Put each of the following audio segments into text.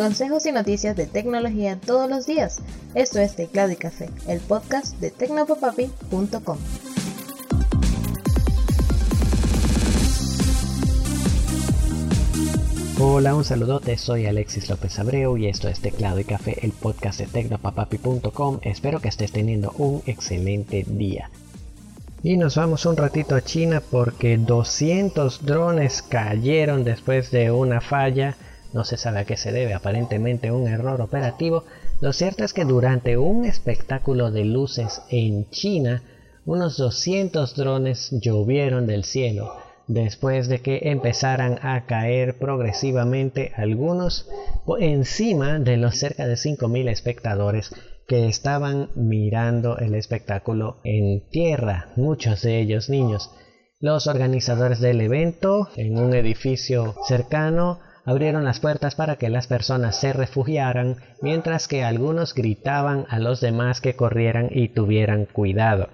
consejos y noticias de tecnología todos los días. Esto es Teclado y Café, el podcast de tecnopopapi.com. Hola, un saludote, soy Alexis López Abreu y esto es Teclado y Café, el podcast de tecnopapapi.com. Espero que estés teniendo un excelente día. Y nos vamos un ratito a China porque 200 drones cayeron después de una falla. No se sabe a qué se debe, aparentemente un error operativo. Lo cierto es que durante un espectáculo de luces en China, unos 200 drones llovieron del cielo después de que empezaran a caer progresivamente algunos encima de los cerca de 5.000 espectadores que estaban mirando el espectáculo en tierra, muchos de ellos niños. Los organizadores del evento, en un edificio cercano, abrieron las puertas para que las personas se refugiaran, mientras que algunos gritaban a los demás que corrieran y tuvieran cuidado.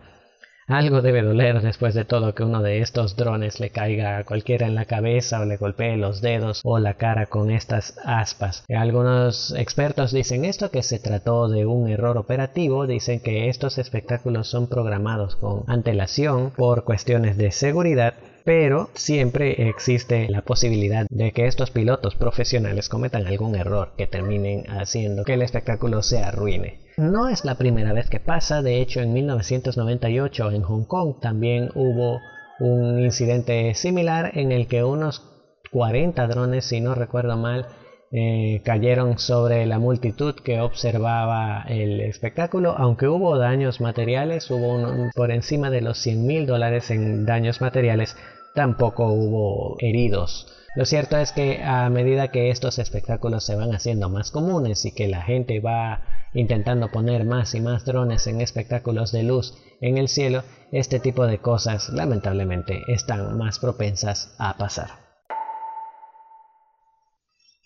Algo debe doler después de todo que uno de estos drones le caiga a cualquiera en la cabeza o le golpee los dedos o la cara con estas aspas. Algunos expertos dicen esto que se trató de un error operativo, dicen que estos espectáculos son programados con antelación por cuestiones de seguridad pero siempre existe la posibilidad de que estos pilotos profesionales cometan algún error que terminen haciendo que el espectáculo se arruine. No es la primera vez que pasa, de hecho en 1998 en Hong Kong también hubo un incidente similar en el que unos 40 drones, si no recuerdo mal, eh, cayeron sobre la multitud que observaba el espectáculo, aunque hubo daños materiales, hubo por encima de los 100 mil dólares en daños materiales, tampoco hubo heridos. Lo cierto es que a medida que estos espectáculos se van haciendo más comunes y que la gente va intentando poner más y más drones en espectáculos de luz en el cielo, este tipo de cosas lamentablemente están más propensas a pasar.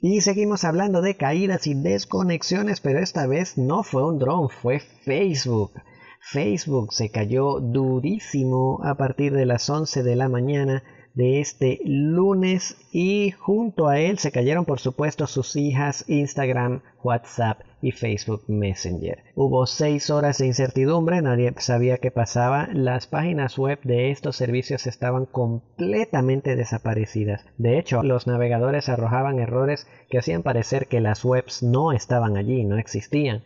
Y seguimos hablando de caídas y desconexiones, pero esta vez no fue un dron, fue Facebook. Facebook se cayó durísimo a partir de las 11 de la mañana de este lunes y junto a él se cayeron por supuesto sus hijas Instagram, WhatsApp y Facebook Messenger. Hubo seis horas de incertidumbre, nadie sabía qué pasaba, las páginas web de estos servicios estaban completamente desaparecidas. De hecho, los navegadores arrojaban errores que hacían parecer que las webs no estaban allí, no existían.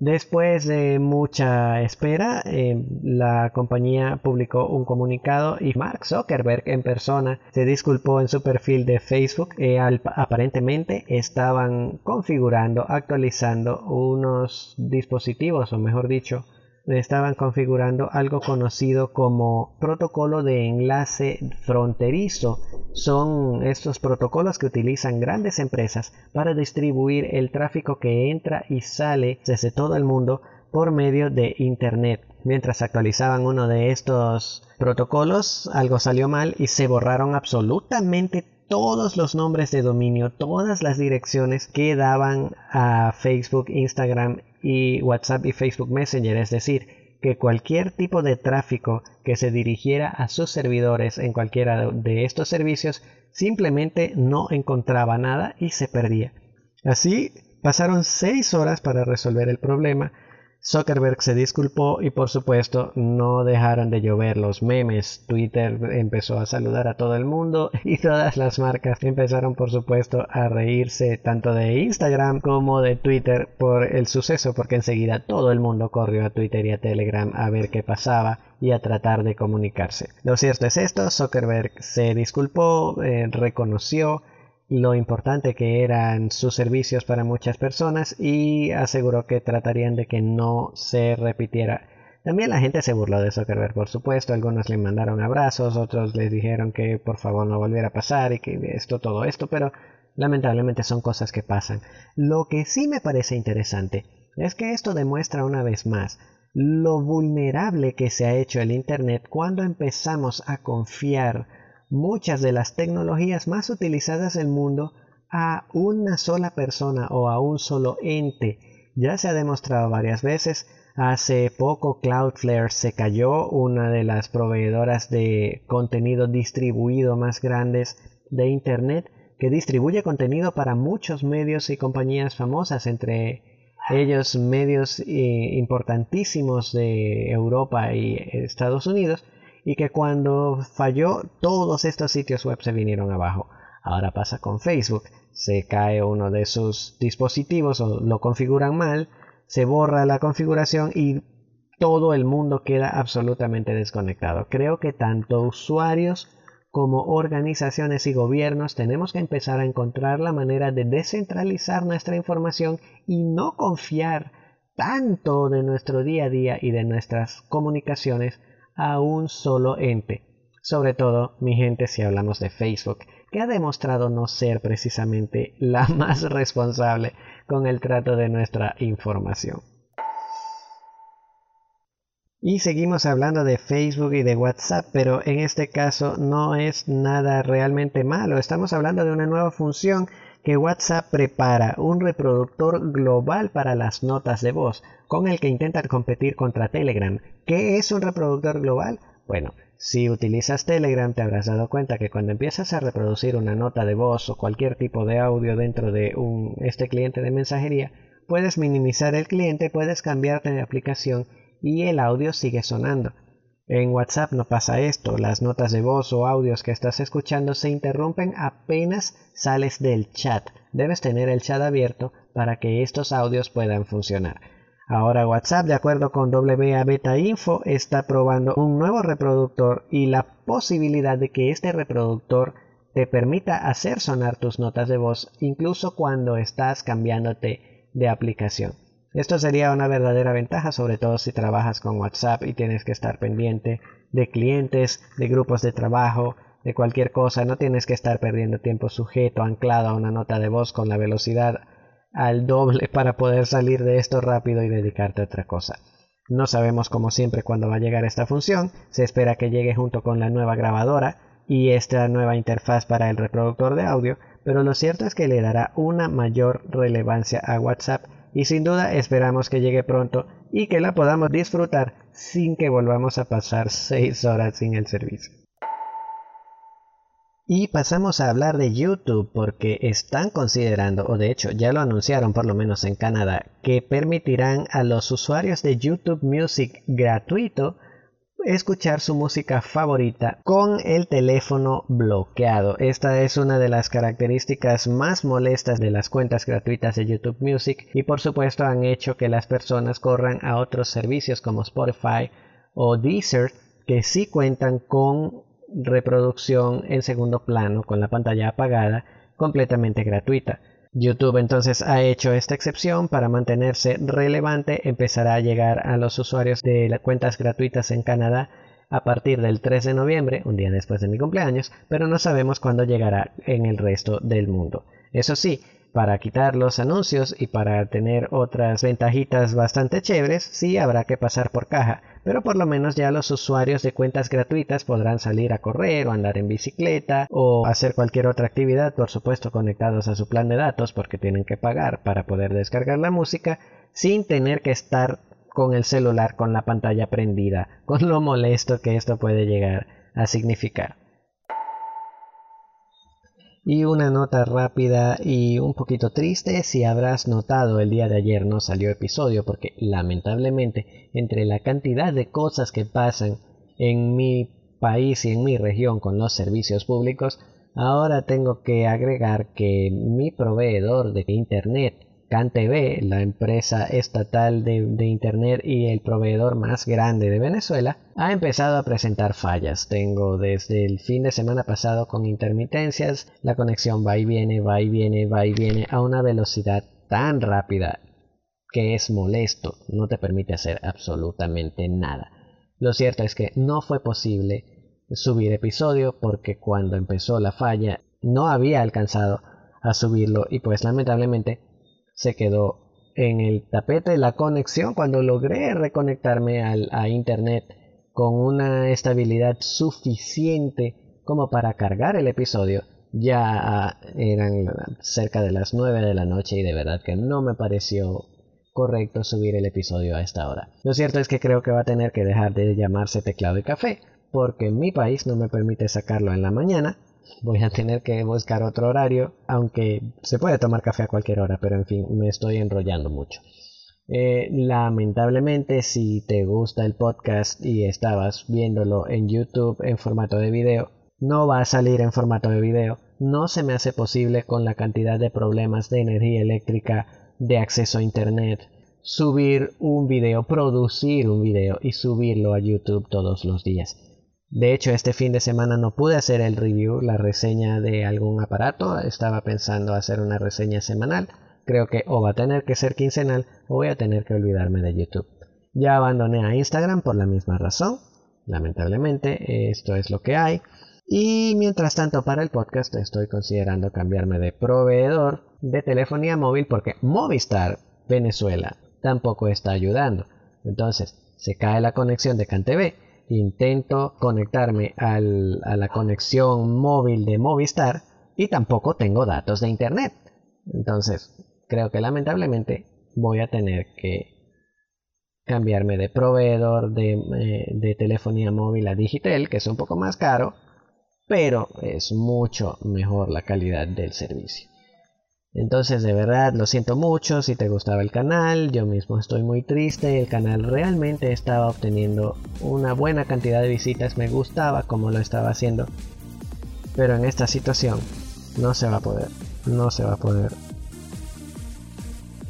Después de mucha espera, eh, la compañía publicó un comunicado y Mark Zuckerberg en persona se disculpó en su perfil de Facebook. Eh, aparentemente estaban configurando, actualizando unos dispositivos, o mejor dicho, estaban configurando algo conocido como protocolo de enlace fronterizo. Son estos protocolos que utilizan grandes empresas para distribuir el tráfico que entra y sale desde todo el mundo por medio de Internet. Mientras actualizaban uno de estos protocolos, algo salió mal y se borraron absolutamente todos los nombres de dominio, todas las direcciones que daban a Facebook, Instagram y WhatsApp y Facebook Messenger, es decir, que cualquier tipo de tráfico que se dirigiera a sus servidores en cualquiera de estos servicios simplemente no encontraba nada y se perdía. Así pasaron seis horas para resolver el problema Zuckerberg se disculpó y por supuesto no dejaron de llover los memes. Twitter empezó a saludar a todo el mundo y todas las marcas empezaron por supuesto a reírse tanto de Instagram como de Twitter por el suceso porque enseguida todo el mundo corrió a Twitter y a Telegram a ver qué pasaba y a tratar de comunicarse. Lo cierto es esto, Zuckerberg se disculpó, eh, reconoció lo importante que eran sus servicios para muchas personas y aseguró que tratarían de que no se repitiera. También la gente se burló de Zuckerberg, por supuesto, algunos le mandaron abrazos, otros les dijeron que por favor no volviera a pasar y que esto, todo esto, pero lamentablemente son cosas que pasan. Lo que sí me parece interesante es que esto demuestra una vez más lo vulnerable que se ha hecho el Internet cuando empezamos a confiar muchas de las tecnologías más utilizadas del mundo a una sola persona o a un solo ente. Ya se ha demostrado varias veces. Hace poco Cloudflare se cayó, una de las proveedoras de contenido distribuido más grandes de Internet. que distribuye contenido para muchos medios y compañías famosas, entre ellos medios eh, importantísimos de Europa y Estados Unidos, y que cuando falló todos estos sitios web se vinieron abajo. Ahora pasa con Facebook, se cae uno de sus dispositivos o lo configuran mal, se borra la configuración y todo el mundo queda absolutamente desconectado. Creo que tanto usuarios como organizaciones y gobiernos tenemos que empezar a encontrar la manera de descentralizar nuestra información y no confiar tanto de nuestro día a día y de nuestras comunicaciones a un solo ente. Sobre todo, mi gente, si hablamos de Facebook, que ha demostrado no ser precisamente la más responsable con el trato de nuestra información. Y seguimos hablando de Facebook y de WhatsApp, pero en este caso no es nada realmente malo. Estamos hablando de una nueva función que WhatsApp prepara, un reproductor global para las notas de voz, con el que intentan competir contra Telegram. ¿Qué es un reproductor global? Bueno, si utilizas Telegram te habrás dado cuenta que cuando empiezas a reproducir una nota de voz o cualquier tipo de audio dentro de este cliente de mensajería, puedes minimizar el cliente, puedes cambiarte de aplicación y el audio sigue sonando. En WhatsApp no pasa esto, las notas de voz o audios que estás escuchando se interrumpen apenas sales del chat. Debes tener el chat abierto para que estos audios puedan funcionar. Ahora WhatsApp, de acuerdo con WA Beta Info, está probando un nuevo reproductor y la posibilidad de que este reproductor te permita hacer sonar tus notas de voz incluso cuando estás cambiándote de aplicación. Esto sería una verdadera ventaja, sobre todo si trabajas con WhatsApp y tienes que estar pendiente de clientes, de grupos de trabajo, de cualquier cosa. No tienes que estar perdiendo tiempo sujeto, anclado a una nota de voz con la velocidad al doble para poder salir de esto rápido y dedicarte a otra cosa. No sabemos como siempre cuándo va a llegar esta función. Se espera que llegue junto con la nueva grabadora y esta nueva interfaz para el reproductor de audio, pero lo cierto es que le dará una mayor relevancia a WhatsApp y sin duda esperamos que llegue pronto y que la podamos disfrutar sin que volvamos a pasar 6 horas sin el servicio. Y pasamos a hablar de YouTube porque están considerando, o de hecho ya lo anunciaron por lo menos en Canadá, que permitirán a los usuarios de YouTube Music gratuito escuchar su música favorita con el teléfono bloqueado. Esta es una de las características más molestas de las cuentas gratuitas de YouTube Music y por supuesto han hecho que las personas corran a otros servicios como Spotify o Deezer que sí cuentan con reproducción en segundo plano con la pantalla apagada completamente gratuita. YouTube entonces ha hecho esta excepción para mantenerse relevante, empezará a llegar a los usuarios de las cuentas gratuitas en Canadá a partir del 3 de noviembre, un día después de mi cumpleaños, pero no sabemos cuándo llegará en el resto del mundo. Eso sí, para quitar los anuncios y para tener otras ventajitas bastante chéveres, sí habrá que pasar por caja, pero por lo menos ya los usuarios de cuentas gratuitas podrán salir a correr o andar en bicicleta o hacer cualquier otra actividad, por supuesto conectados a su plan de datos porque tienen que pagar para poder descargar la música sin tener que estar con el celular con la pantalla prendida, con lo molesto que esto puede llegar a significar. Y una nota rápida y un poquito triste, si habrás notado el día de ayer no salió episodio porque lamentablemente entre la cantidad de cosas que pasan en mi país y en mi región con los servicios públicos, ahora tengo que agregar que mi proveedor de internet CanTV, la empresa estatal de, Internet y el proveedor más grande de Venezuela, ha empezado a presentar fallas. Tengo desde el fin de semana pasado con intermitencias, la conexión va y viene, va y viene, va y viene a una velocidad tan rápida que es molesto, no te permite hacer absolutamente nada. Lo cierto es que no fue posible subir episodio porque cuando empezó la falla no había alcanzado a subirlo y pues lamentablemente se quedó en el tapete la conexión cuando logré reconectarme al, a internet con una estabilidad suficiente como para cargar el episodio. Ya eran cerca de las 9 de la noche y de verdad que no me pareció correcto subir el episodio a esta hora. Lo cierto es que creo que va a tener que dejar de llamarse teclado y café, porque en mi país no me permite sacarlo en la mañana voy a tener que buscar otro horario, aunque se puede tomar café a cualquier hora, pero en fin, me estoy enrollando mucho. Eh, lamentablemente, si te gusta el podcast y estabas viéndolo en YouTube en formato de video, no va a salir en formato de video. No se me hace posible con la cantidad de problemas de energía eléctrica, de acceso a Internet, subir un video, producir un video y subirlo a YouTube todos los días. De hecho, este fin de semana no pude hacer el review, la reseña de algún aparato. Estaba pensando hacer una reseña semanal. Creo que o va a tener que ser quincenal o voy a tener que olvidarme de YouTube. Ya abandoné a Instagram por la misma razón. Lamentablemente, esto es lo que hay. Y mientras tanto, para el podcast estoy considerando cambiarme de proveedor de telefonía móvil porque Movistar Venezuela tampoco está ayudando. Entonces, se cae la conexión de CanTV intento conectarme a la conexión móvil de Movistar y tampoco tengo datos de internet. Entonces, creo que lamentablemente voy a tener que cambiarme de proveedor de, eh, de telefonía móvil a Digitel, que es un poco más caro, pero es mucho mejor la calidad del servicio. Entonces de verdad lo siento mucho si te gustaba el canal, yo mismo estoy muy triste, el canal realmente estaba obteniendo una buena cantidad de visitas, me gustaba como lo estaba haciendo, pero en esta situación no se va a poder, no se va a poder.